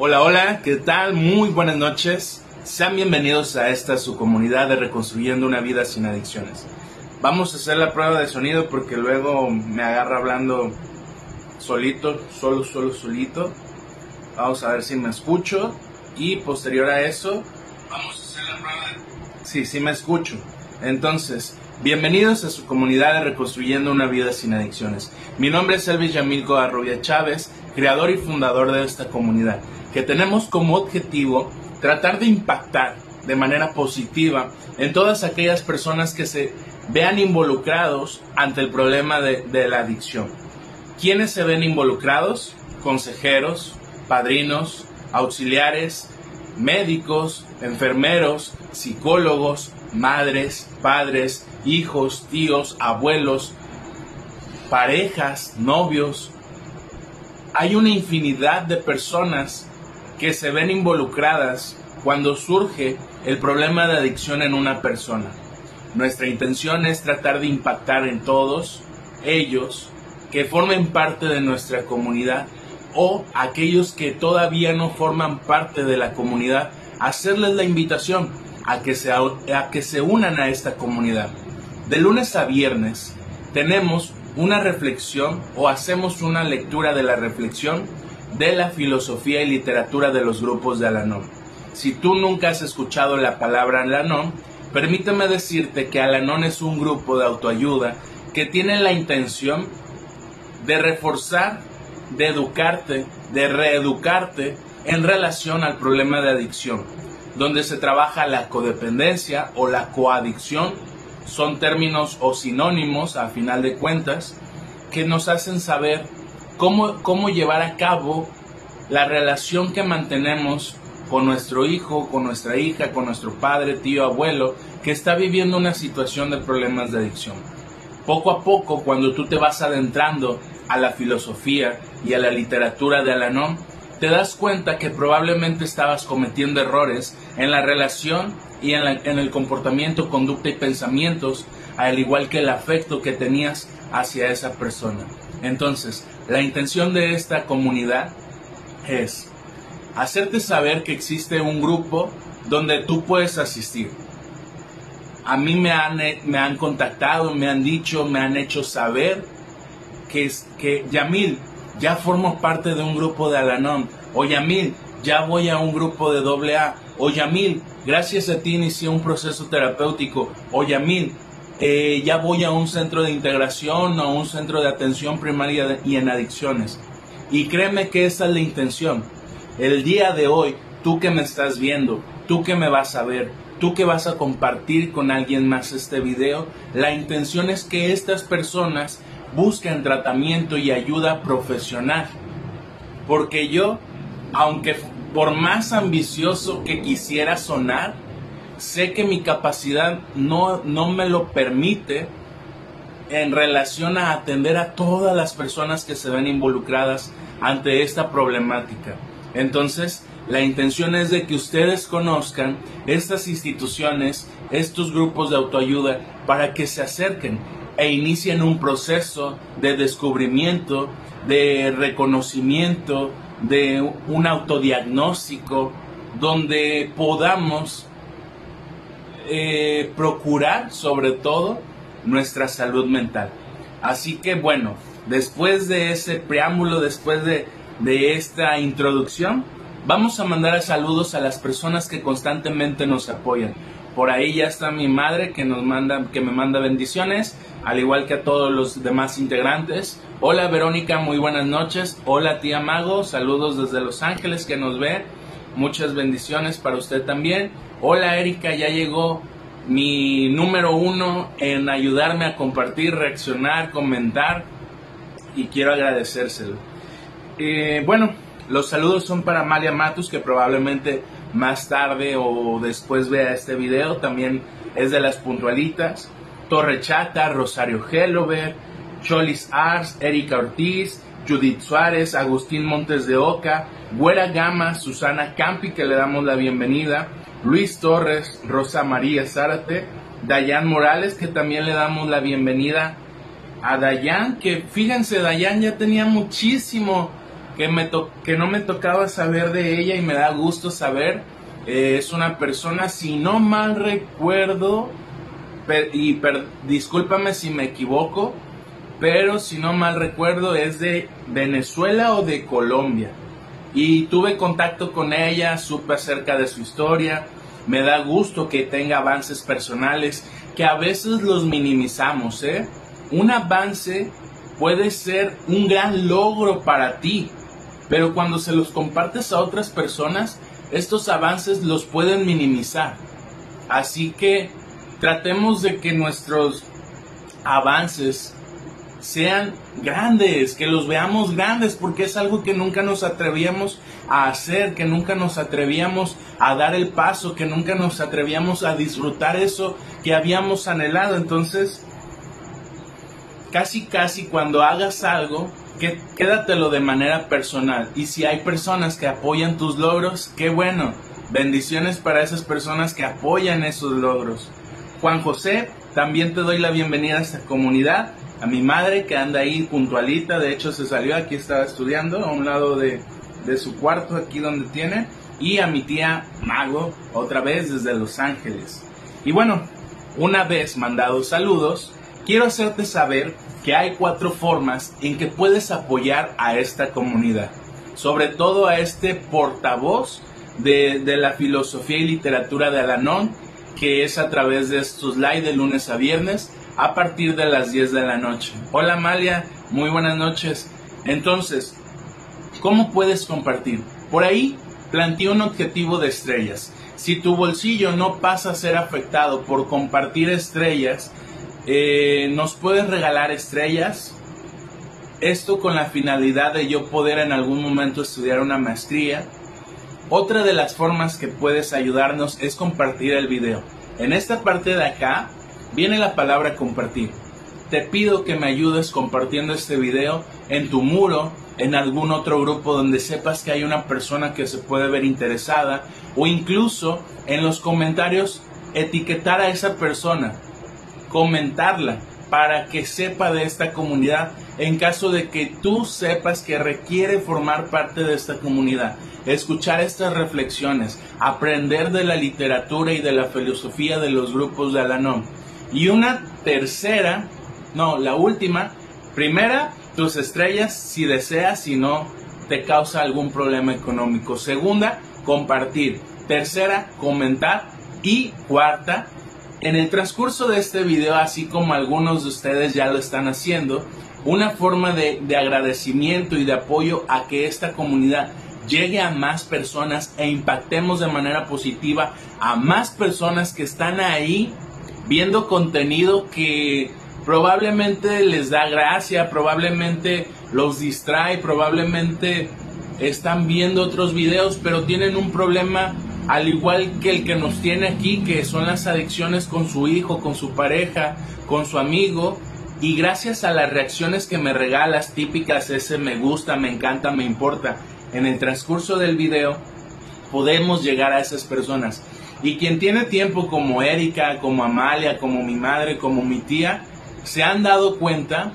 Hola, hola, ¿qué tal? Muy buenas noches. Sean bienvenidos a esta su comunidad de Reconstruyendo una vida sin adicciones. Vamos a hacer la prueba de sonido porque luego me agarra hablando solito, solo, solo, solito. Vamos a ver si me escucho y posterior a eso vamos a hacer la prueba. Sí, sí me escucho. Entonces, bienvenidos a su comunidad de Reconstruyendo una vida sin adicciones. Mi nombre es Elvis Yamilco Arrobia Chávez, creador y fundador de esta comunidad, que tenemos como objetivo tratar de impactar de manera positiva en todas aquellas personas que se vean involucrados ante el problema de, de la adicción. ¿Quiénes se ven involucrados? Consejeros, padrinos, auxiliares, médicos, enfermeros, psicólogos, madres, padres, hijos, tíos, abuelos, parejas, novios. Hay una infinidad de personas que se ven involucradas cuando surge el problema de adicción en una persona. Nuestra intención es tratar de impactar en todos ellos que formen parte de nuestra comunidad o aquellos que todavía no forman parte de la comunidad, hacerles la invitación a que se, a que se unan a esta comunidad. De lunes a viernes tenemos una reflexión o hacemos una lectura de la reflexión de la filosofía y literatura de los grupos de Alanon. Si tú nunca has escuchado la palabra Alanon, permíteme decirte que Alanon es un grupo de autoayuda que tiene la intención de reforzar, de educarte, de reeducarte en relación al problema de adicción, donde se trabaja la codependencia o la coadicción, son términos o sinónimos a final de cuentas, que nos hacen saber cómo, cómo llevar a cabo la relación que mantenemos con nuestro hijo, con nuestra hija, con nuestro padre, tío, abuelo, que está viviendo una situación de problemas de adicción. Poco a poco, cuando tú te vas adentrando a la filosofía y a la literatura de Alanon, te das cuenta que probablemente estabas cometiendo errores en la relación y en, en, el comportamiento, conducta y pensamientos, al igual que el afecto que tenías hacia esa persona. Entonces, la intención de esta comunidad es hacerte saber que existe un grupo donde tú puedes asistir. A mí me han, me han contactado, me han dicho, me han hecho saber que, que Yamil, ya formo parte de un grupo de Alanon, o Yamil, ya voy a un grupo de AA, o Yamil, gracias a ti inicié un proceso terapéutico, o Yamil, eh, ya voy a un centro de integración o a un centro de atención primaria y en adicciones. Y créeme que esa es la intención. El día de hoy, tú que me estás viendo, tú que me vas a ver, tú que vas a compartir con alguien más este video, la intención es que estas personas busquen tratamiento y ayuda profesional. Porque yo, aunque por más ambicioso que quisiera sonar, sé que mi capacidad no, no me lo permite en relación a atender a todas las personas que se ven involucradas ante esta problemática. Entonces, la intención es de que ustedes conozcan estas instituciones, estos grupos de autoayuda, para que se acerquen e inicien un proceso de descubrimiento, de reconocimiento, de un autodiagnóstico, donde podamos eh, procurar sobre todo nuestra salud mental. Así que bueno, después de ese preámbulo, después de, de esta introducción, vamos a mandar saludos a las personas que constantemente nos apoyan. Por ahí ya está mi madre que nos manda, que me manda bendiciones, al igual que a todos los demás integrantes. Hola Verónica, muy buenas noches. Hola tía Mago, saludos desde Los Ángeles que nos ve. Muchas bendiciones para usted también. Hola Erika, ya llegó mi número uno en ayudarme a compartir, reaccionar, comentar y quiero agradecérselo. Eh, bueno, los saludos son para Malia Matus que probablemente más tarde o después vea este video, también es de las puntualitas. Torre Chata, Rosario Hellover, Cholis Ars, Erika Ortiz, Judith Suárez, Agustín Montes de Oca, Güera Gama, Susana Campi, que le damos la bienvenida, Luis Torres, Rosa María Zárate, Dayan Morales, que también le damos la bienvenida a Dayan, que fíjense, Dayan ya tenía muchísimo que, me que no me tocaba saber de ella y me da gusto saber. Eh, es una persona, si no mal recuerdo, y discúlpame si me equivoco, pero si no mal recuerdo es de Venezuela o de Colombia. Y tuve contacto con ella, supe acerca de su historia, me da gusto que tenga avances personales, que a veces los minimizamos, ¿eh? Un avance puede ser un gran logro para ti, pero cuando se los compartes a otras personas, estos avances los pueden minimizar. Así que tratemos de que nuestros avances sean grandes, que los veamos grandes, porque es algo que nunca nos atrevíamos a hacer, que nunca nos atrevíamos a dar el paso, que nunca nos atrevíamos a disfrutar eso que habíamos anhelado. Entonces, casi casi cuando hagas algo, que, quédatelo de manera personal. Y si hay personas que apoyan tus logros, qué bueno. Bendiciones para esas personas que apoyan esos logros. Juan José, también te doy la bienvenida a esta comunidad. A mi madre que anda ahí puntualita, de hecho se salió, aquí estaba estudiando, a un lado de, de su cuarto, aquí donde tiene. Y a mi tía Mago, otra vez desde Los Ángeles. Y bueno, una vez mandados saludos, quiero hacerte saber que hay cuatro formas en que puedes apoyar a esta comunidad, sobre todo a este portavoz de, la filosofía y literatura de Alanón, que es a través de estos live de lunes a viernes a partir de las 10 de la noche. Hola Amalia, muy buenas noches. Entonces, ¿cómo puedes compartir? Por ahí planteé un objetivo de estrellas. Si tu bolsillo no pasa a ser afectado por compartir estrellas, eh, nos puedes regalar estrellas. Esto con la finalidad de yo poder en algún momento estudiar una maestría. Otra de las formas que puedes ayudarnos es compartir el video. En esta parte de acá viene la palabra compartir. Te pido que me ayudes compartiendo este video en tu muro, en algún otro grupo donde sepas que hay una persona que se puede ver interesada o incluso en los comentarios etiquetar a esa persona comentarla para que sepa de esta comunidad en caso de que tú sepas que requiere formar parte de esta comunidad, escuchar estas reflexiones, aprender de la literatura y de la filosofía de los grupos de Alanon. Y una tercera, no, la última, primera, tus estrellas si deseas, si no te causa algún problema económico. Segunda, compartir. Tercera, comentar. Y cuarta, en el transcurso de este video, así como algunos de ustedes ya lo están haciendo, una forma de, agradecimiento y de apoyo a que esta comunidad llegue a más personas e impactemos de manera positiva a más personas que están ahí viendo contenido que probablemente les da gracia, probablemente los distrae, probablemente están viendo otros videos, pero tienen un problema al igual que el que nos tiene aquí, que son las adicciones con su hijo, con su pareja, con su amigo, y gracias a las reacciones que me regalas, típicas, ese me gusta, me encanta, me importa, en el transcurso del video, podemos llegar a esas personas. Y quien tiene tiempo como Erika, como Amalia, como mi madre, como mi tía, se han dado cuenta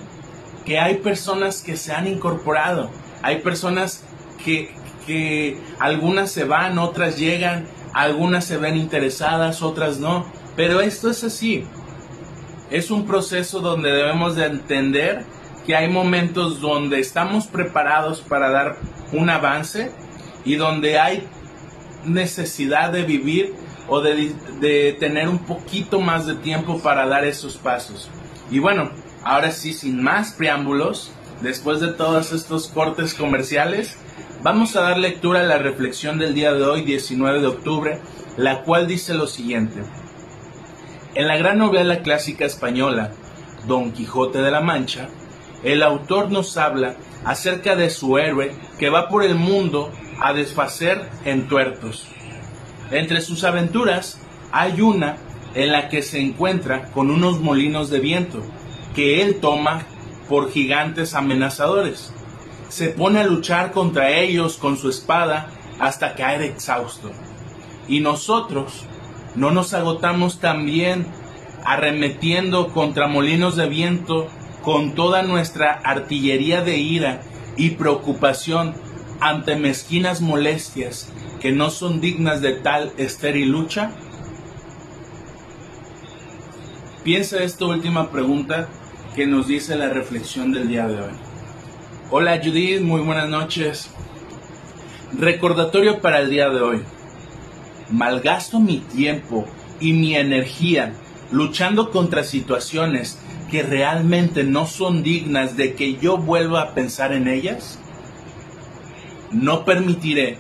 que hay personas que se han incorporado, hay personas que, que algunas se van, otras llegan, algunas se ven interesadas, otras no. Pero esto es así. Es un proceso donde debemos de entender que hay momentos donde estamos preparados para dar un avance y donde hay necesidad de vivir o de, de, tener un poquito más de tiempo para dar esos pasos. Y bueno, ahora sí, sin más preámbulos, después de todos estos cortes comerciales, Vamos a dar lectura a la reflexión del día de hoy, 19 de octubre, la cual dice lo siguiente. En la gran novela clásica española, Don Quijote de la Mancha, el autor nos habla acerca de su héroe que va por el mundo a desfacer en tuertos. Entre sus aventuras hay una en la que se encuentra con unos molinos de viento que él toma por gigantes amenazadores se pone a luchar contra ellos con su espada hasta caer exhausto. Y nosotros no nos agotamos también arremetiendo contra molinos de viento con toda nuestra artillería de ira y preocupación ante mezquinas molestias que no son dignas de tal estéril lucha? Piensa esta última pregunta que nos dice la reflexión del día de hoy. Hola Judith, muy buenas noches. Recordatorio para el día de hoy. Malgasto mi tiempo y mi energía luchando contra situaciones que realmente no son dignas de que yo vuelva a pensar en ellas? No permitiré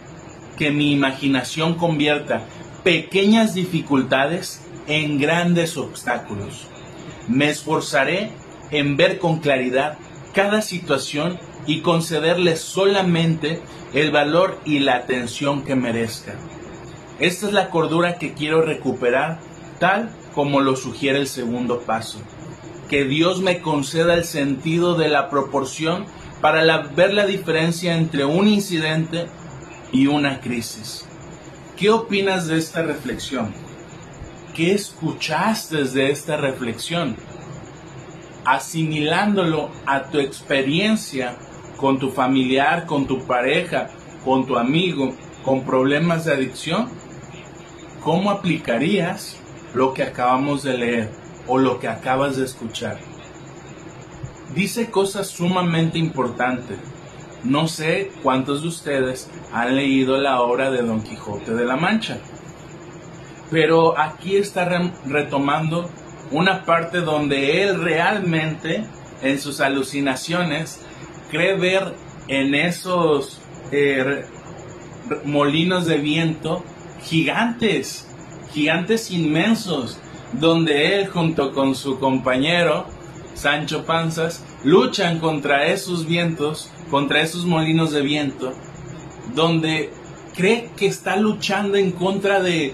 que mi imaginación convierta pequeñas dificultades en grandes obstáculos. Me esforzaré en ver con claridad cada situación y concederle solamente el valor y la atención que merezca. Esta es la cordura que quiero recuperar tal como lo sugiere el segundo paso que Dios me conceda el sentido de la proporción para ver la diferencia entre un incidente y una crisis. ¿Qué opinas de esta reflexión? ¿Qué escuchaste de esta reflexión? Asimilándolo a tu experiencia con tu familiar, con tu pareja, con tu amigo, con problemas de adicción, ¿cómo aplicarías lo que acabamos de leer? o lo que acabas de escuchar. Dice cosas sumamente importantes. No sé cuántos de ustedes han leído la obra de Don Quijote de la Mancha, pero aquí está retomando una parte donde él realmente en sus alucinaciones cree ver en esos eh, molinos de viento gigantes, gigantes inmensos, donde él junto con su compañero Sancho Panzas luchan contra esos vientos, contra esos molinos de viento, donde cree que está luchando en contra de,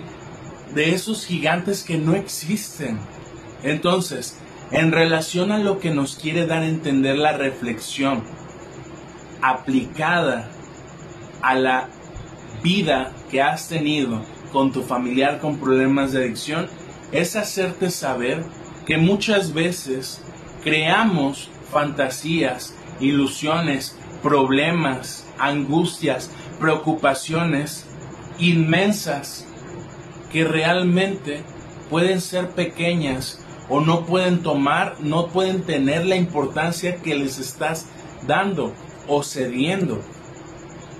de esos gigantes que no existen. Entonces, en relación a lo que nos quiere dar a entender la reflexión aplicada a la vida que has tenido con tu familiar con problemas de adicción, es hacerte saber que muchas veces creamos fantasías, ilusiones, problemas, angustias, preocupaciones inmensas que realmente pueden ser pequeñas o no pueden tomar, no pueden tener la importancia que les estás dando o cediendo.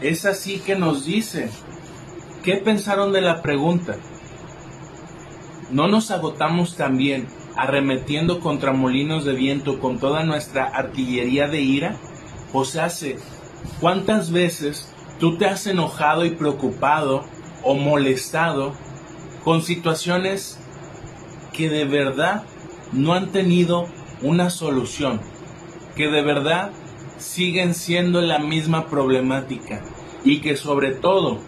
Es así que nos dice, ¿qué pensaron de la pregunta? ¿No nos agotamos también arremetiendo contra molinos de viento con toda nuestra artillería de ira? O sea, ¿cuántas veces tú te has enojado y preocupado o molestado con situaciones que de verdad no han tenido una solución, que de verdad siguen siendo la misma problemática y que sobre todo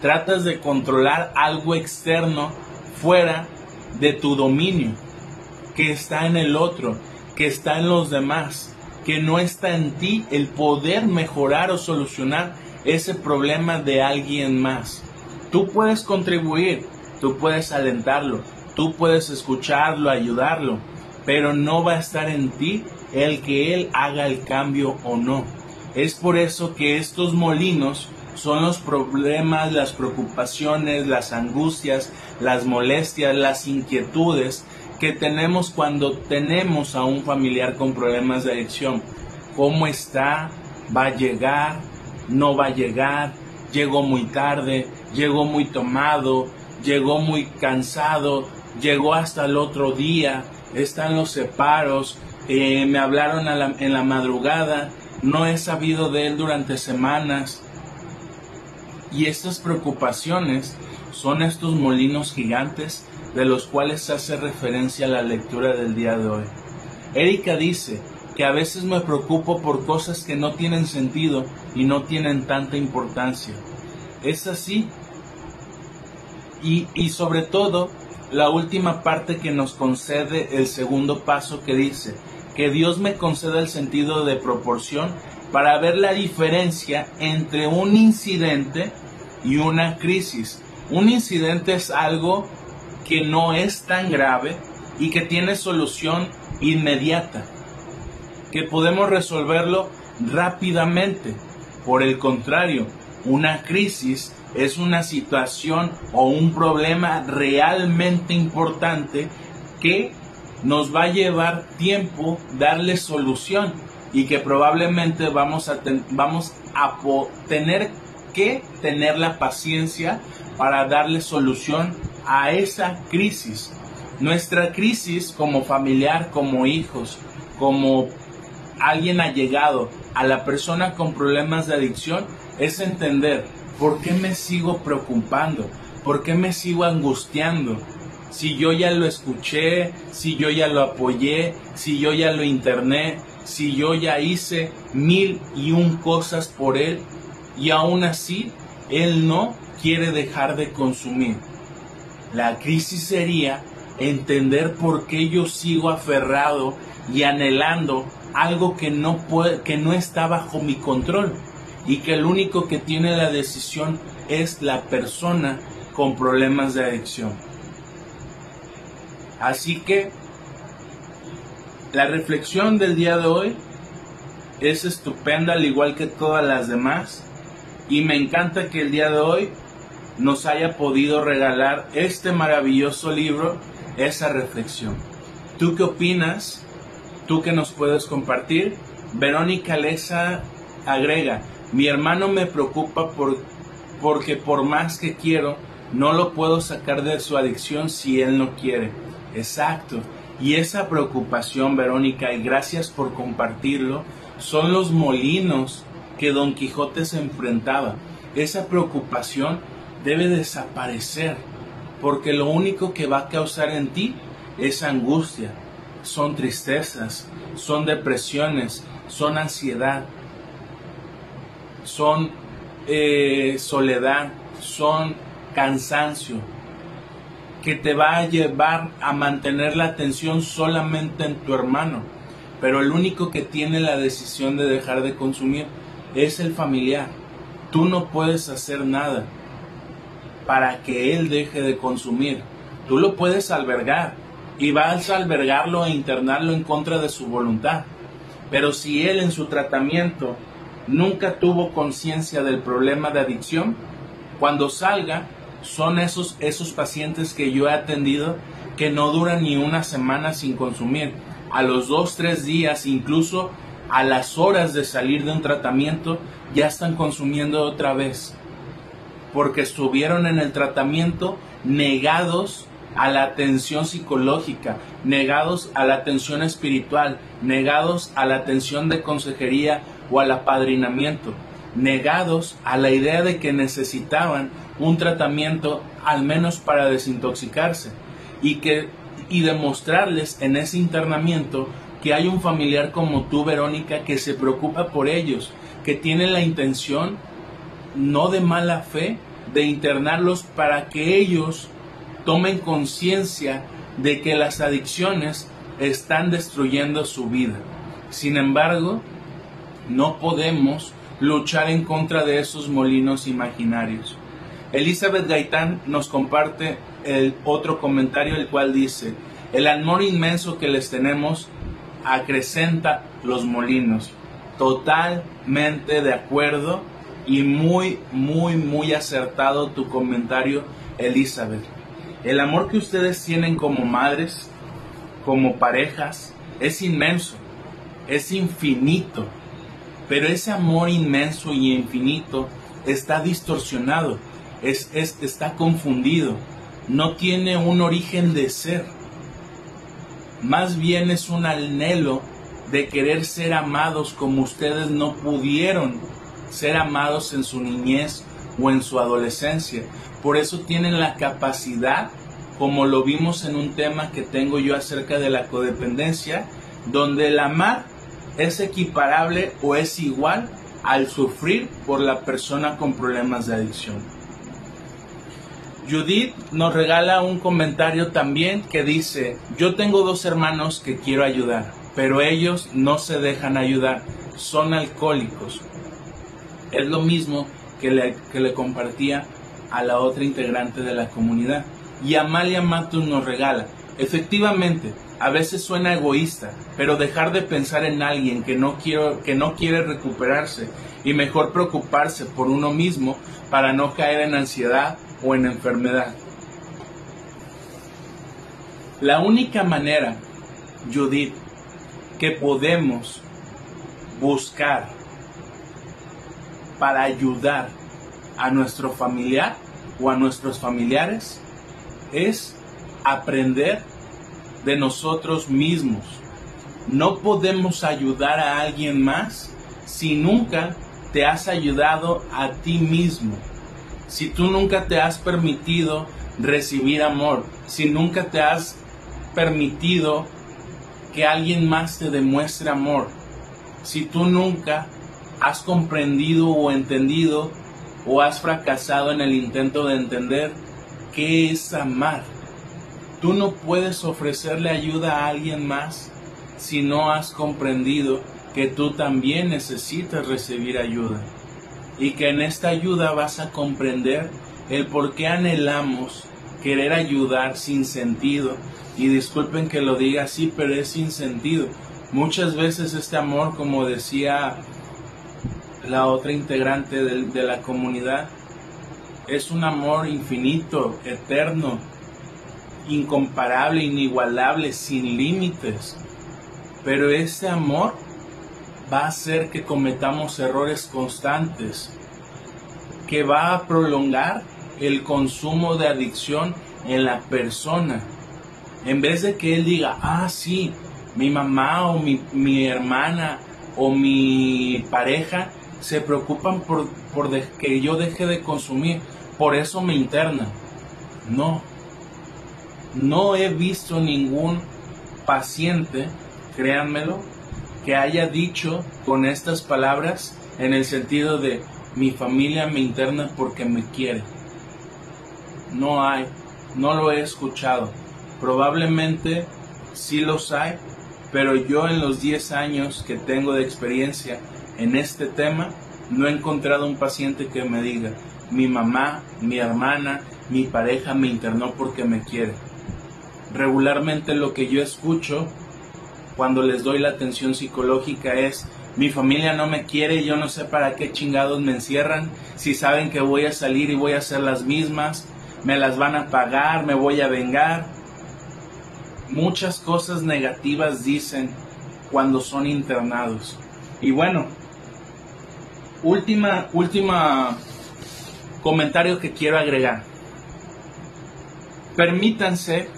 tratas de controlar algo externo fuera de tu dominio, que está en el otro, que está en los demás, que no está en ti el poder mejorar o solucionar ese problema de alguien más. Tú puedes contribuir, tú puedes alentarlo, tú puedes escucharlo, ayudarlo, pero no va a estar en ti el que él haga el cambio o no. Es por eso que estos molinos son los problemas, las preocupaciones, las angustias, las molestias, las inquietudes que tenemos cuando tenemos a un familiar con problemas de adicción. ¿Cómo está? ¿Va a llegar? ¿No va a llegar? ¿Llegó muy tarde? ¿Llegó muy tomado? ¿Llegó muy cansado? ¿Llegó hasta el otro día? ¿Están los separos? Eh, me hablaron en la madrugada? ¿No he sabido de él durante semanas? Y estas preocupaciones son estos molinos gigantes de los cuales hace referencia la lectura del día de hoy. Erika dice que a veces me preocupo por cosas que no tienen sentido y no tienen tanta importancia. Es así. Y, y sobre todo, la última parte que nos concede el segundo paso que dice, que Dios me conceda el sentido de proporción para ver la diferencia entre un incidente y una crisis. Un incidente es algo que no es tan grave y que tiene solución inmediata, que podemos resolverlo rápidamente. Por el contrario, una crisis es una situación o un problema realmente importante que nos va a llevar tiempo darle solución y que probablemente vamos a, vamos a tener que tener la paciencia para darle solución a esa crisis. Nuestra crisis como familiar, como hijos, como alguien allegado a la persona con problemas de adicción es entender por qué me sigo preocupando, por qué me sigo angustiando. Si yo ya lo escuché, si yo ya lo apoyé, si yo ya lo interné, si yo ya hice mil y un cosas por él y aún así él no quiere dejar de consumir. La crisis sería entender por qué yo sigo aferrado y anhelando algo que no, puede, que no está bajo mi control y que el único que tiene la decisión es la persona con problemas de adicción. Así que la reflexión del día de hoy es estupenda al igual que todas las demás y me encanta que el día de hoy nos haya podido regalar este maravilloso libro, esa reflexión. ¿Tú qué opinas? ¿Tú qué nos puedes compartir? Verónica Leza agrega, mi hermano me preocupa por, porque por más que quiero, no lo puedo sacar de su adicción si él no quiere. Exacto. Y esa preocupación, Verónica, y gracias por compartirlo, son los molinos que Don Quijote se enfrentaba. Esa preocupación debe desaparecer, porque lo único que va a causar en ti es angustia, son tristezas, son depresiones, son ansiedad, son eh, soledad, son cansancio, que te va a llevar a mantener la atención solamente en tu hermano. Pero el único que tiene la decisión de dejar de consumir es el familiar. Tú no puedes hacer nada para que él deje de consumir. Tú lo puedes albergar y vas a albergarlo e internarlo en contra de su voluntad. Pero si él en su tratamiento nunca tuvo conciencia del problema de adicción, cuando salga son esos, esos pacientes que yo he atendido que no duran ni una semana sin consumir. A los dos, tres días, incluso a las horas de salir de un tratamiento, ya están consumiendo otra vez. Porque estuvieron en el tratamiento negados a la atención psicológica, negados a la atención espiritual, negados a la atención de consejería o al apadrinamiento, negados a la idea de que necesitaban un tratamiento al menos para desintoxicarse y que y demostrarles en ese internamiento que hay un familiar como tú, Verónica, que se preocupa por ellos, que tiene la intención, no de mala fe, de internarlos para que ellos tomen conciencia de que las adicciones están destruyendo su vida. Sin embargo, no podemos luchar en contra de esos molinos imaginarios. Elizabeth Gaitán nos comparte el otro comentario, el cual dice, el amor inmenso que les tenemos acrecenta los molinos. Totalmente de acuerdo y muy, muy, muy acertado tu comentario, Elizabeth. El amor que ustedes tienen como madres, como parejas, es inmenso, es infinito. Pero ese amor inmenso y infinito está distorsionado, es, está confundido, no tiene un origen de ser. Más bien es un anhelo de querer ser amados como ustedes no pudieron ser amados en su niñez o en su adolescencia. Por eso tienen la capacidad, como lo vimos en un tema que tengo yo acerca de la codependencia, donde el amar es equiparable o es igual al sufrir por la persona con problemas de adicción. Judith nos regala un comentario también que dice, yo tengo dos hermanos que quiero ayudar, pero ellos no se dejan ayudar, son alcohólicos. Es lo mismo que le, que le compartía a la otra integrante de la comunidad. Y Amalia Matus nos regala, Efectivamente, a veces suena egoísta, pero dejar de pensar en alguien que no, que no quiere recuperarse y mejor preocuparse por uno mismo para no caer en ansiedad o en enfermedad. La única manera, Judith, que podemos buscar para ayudar a nuestro familiar o a nuestros familiares es aprender de nosotros mismos. No podemos ayudar a alguien más si nunca te has ayudado a ti mismo. Si tú nunca te has permitido recibir amor, si nunca te has permitido que alguien más te demuestre amor, si tú nunca has comprendido o entendido o has fracasado en el intento de entender qué es amar. Tú no puedes ofrecerle ayuda a alguien más si no has comprendido que tú también necesitas recibir ayuda y que en esta ayuda vas a comprender el por qué anhelamos querer ayudar sin sentido. Y disculpen que lo diga así, pero es sin sentido. Muchas veces este amor, como decía la otra integrante de, de la comunidad, es un amor infinito, eterno, incomparable, inigualable, sin límites. Pero ese amor va a hacer que cometamos errores constantes, que va a prolongar el consumo de adicción en la persona. En vez de que él diga, ah, sí, mi mamá o mi, mi hermana o mi pareja se preocupan por, por que yo deje de consumir, por eso me interna. No, no he visto ningún paciente, créanmelo, que haya dicho con estas palabras en el sentido de mi familia me interna porque me quiere. No hay, no lo he escuchado. Probablemente sí los hay, pero yo en los 10 años que tengo de experiencia en este tema, no he encontrado un paciente que me diga, mi mamá, mi hermana, mi pareja me internó porque me quiere regularmente lo que yo escucho cuando les doy la atención psicológica es mi familia no me quiere, yo no sé para qué chingados me encierran, si saben que voy a salir y voy a hacer las mismas, me las van a pagar, me voy a vengar. Muchas cosas negativas dicen cuando son internados. Y bueno, última, última comentario que quiero agregar. Permítanse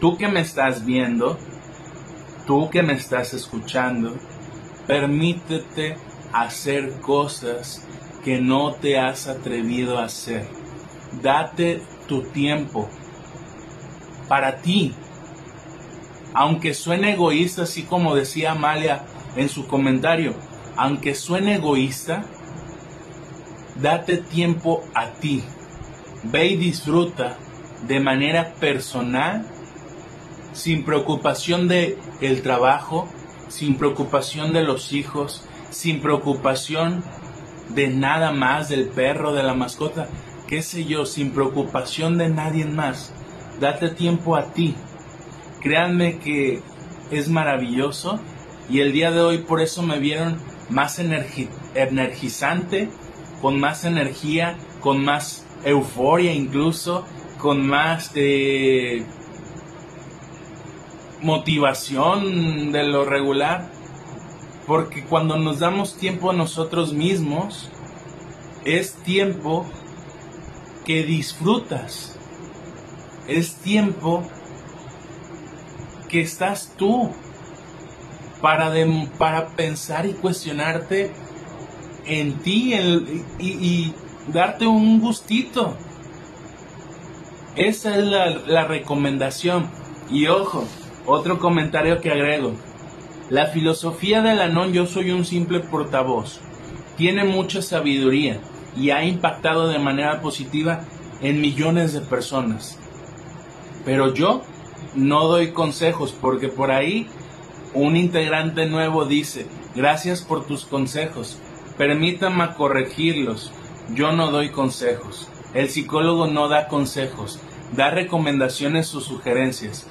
tú que me estás viendo, tú que me estás escuchando, permítete hacer cosas que no te has atrevido a hacer. Date tu tiempo para ti. Aunque suene egoísta, así como decía Amalia en su comentario, aunque suene egoísta, date tiempo a ti. Ve y disfruta de manera personal sin preocupación de el trabajo, sin preocupación de los hijos, sin preocupación de nada más del perro, de la mascota, qué sé yo, sin preocupación de nadie más. Date tiempo a ti. Créanme que es maravilloso y el día de hoy por eso me vieron más energizante, con más energía, con más euforia incluso, con más eh, motivación de lo regular, porque cuando nos damos tiempo a nosotros mismos, es tiempo que disfrutas, es tiempo que estás tú para, para pensar y cuestionarte en ti y, darte un gustito. Esa es la, la recomendación. Y ojo, otro comentario que agrego. La filosofía del Anón Yo soy un simple portavoz. Tiene mucha sabiduría y ha impactado de manera positiva en millones de personas. Pero yo no doy consejos porque por ahí un integrante nuevo dice, gracias por tus consejos, permítame corregirlos, yo no doy consejos, el psicólogo no da consejos, da recomendaciones o sugerencias.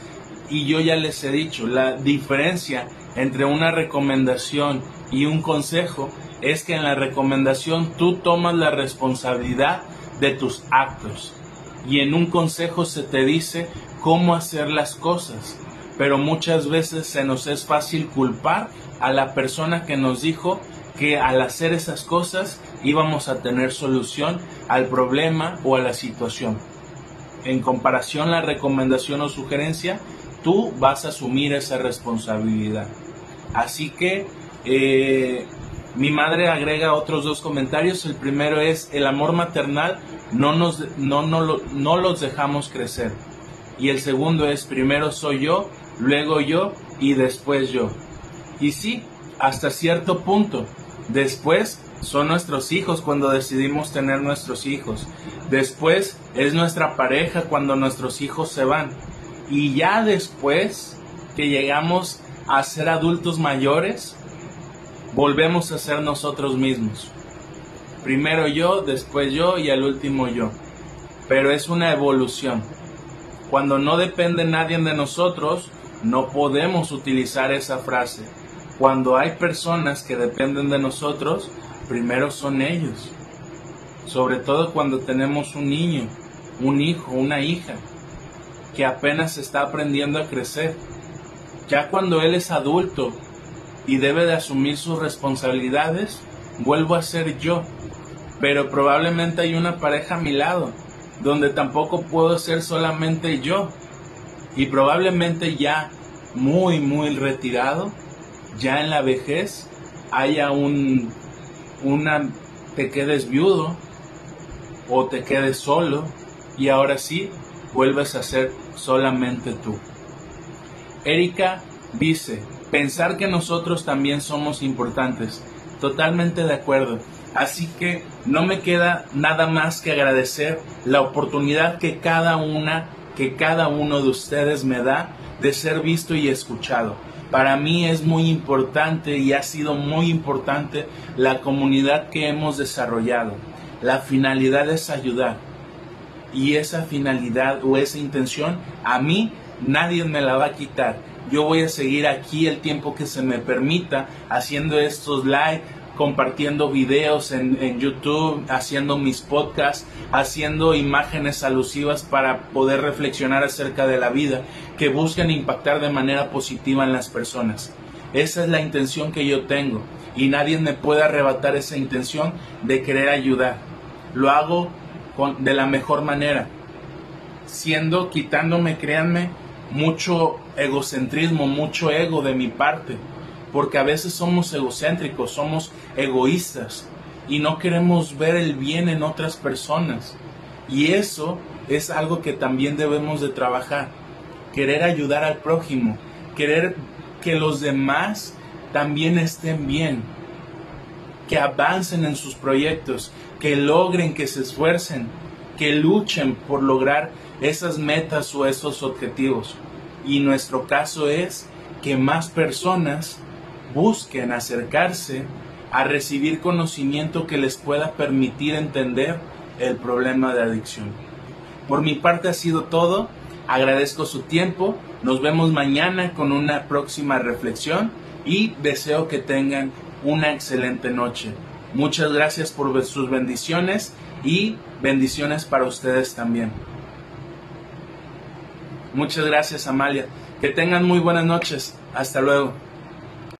Y yo ya les he dicho, la diferencia entre una recomendación y un consejo es que en la recomendación tú tomas la responsabilidad de tus actos y en un consejo se te dice cómo hacer las cosas, pero muchas veces se nos es fácil culpar a la persona que nos dijo que al hacer esas cosas íbamos a tener solución al problema o a la situación. En comparación la recomendación o sugerencia, tú vas a asumir esa responsabilidad. Así que eh, mi madre agrega otros dos comentarios. El primero es el amor maternal no, nos, no, no, no los dejamos crecer. Y el segundo es primero soy yo, luego yo y después yo. Y sí, hasta cierto punto. Después son nuestros hijos cuando decidimos tener nuestros hijos. Después es nuestra pareja cuando nuestros hijos se van. Y ya después que llegamos a ser adultos mayores, volvemos a ser nosotros mismos. Primero yo, después yo y al último yo. Pero es una evolución. Cuando no depende nadie de nosotros, no podemos utilizar esa frase. Cuando hay personas que dependen de nosotros, primero son ellos. Sobre todo cuando tenemos un niño, un hijo, una hija, que apenas está aprendiendo a crecer. Ya cuando él es adulto y debe de asumir sus responsabilidades, vuelvo a ser yo. Pero probablemente hay una pareja a mi lado, donde tampoco puedo ser solamente yo. Y probablemente ya muy, muy retirado, ya en la vejez, haya un, una, te quedes viudo o te quedes solo y ahora sí vuelves a ser solamente tú. Erika dice, pensar que nosotros también somos importantes. Totalmente de acuerdo. Así que no me queda nada más que agradecer la oportunidad que cada una, que cada uno de ustedes me da de ser visto y escuchado. Para mí es muy importante y ha sido muy importante la comunidad que hemos desarrollado. La finalidad es ayudar. Y esa finalidad o esa intención a mí nadie me la va a quitar. Yo voy a seguir aquí el tiempo que se me permita haciendo estos live, compartiendo videos en, en, YouTube, haciendo mis podcasts, haciendo imágenes alusivas para poder reflexionar acerca de la vida, que busquen impactar de manera positiva en las personas. Esa es la intención que yo tengo y nadie me puede arrebatar esa intención de querer ayudar. Lo hago de la mejor manera, siendo, quitándome, créanme, mucho egocentrismo, mucho ego de mi parte porque a veces somos egocéntricos, somos egoístas y no queremos ver el bien en otras personas. Y eso es algo que también debemos de trabajar. Querer ayudar al prójimo, querer que los demás también estén bien, que avancen en sus proyectos, que logren, que se esfuercen, que luchen por lograr esas metas o esos objetivos. Y nuestro caso es que más personas busquen acercarse a recibir conocimiento que les pueda permitir entender el problema de adicción. Por mi parte ha sido todo. Agradezco su tiempo. Nos vemos mañana con una próxima reflexión y deseo que tengan una excelente noche. Muchas gracias por sus bendiciones y bendiciones para ustedes también. Muchas gracias Amalia. Que tengan muy buenas noches. Hasta luego.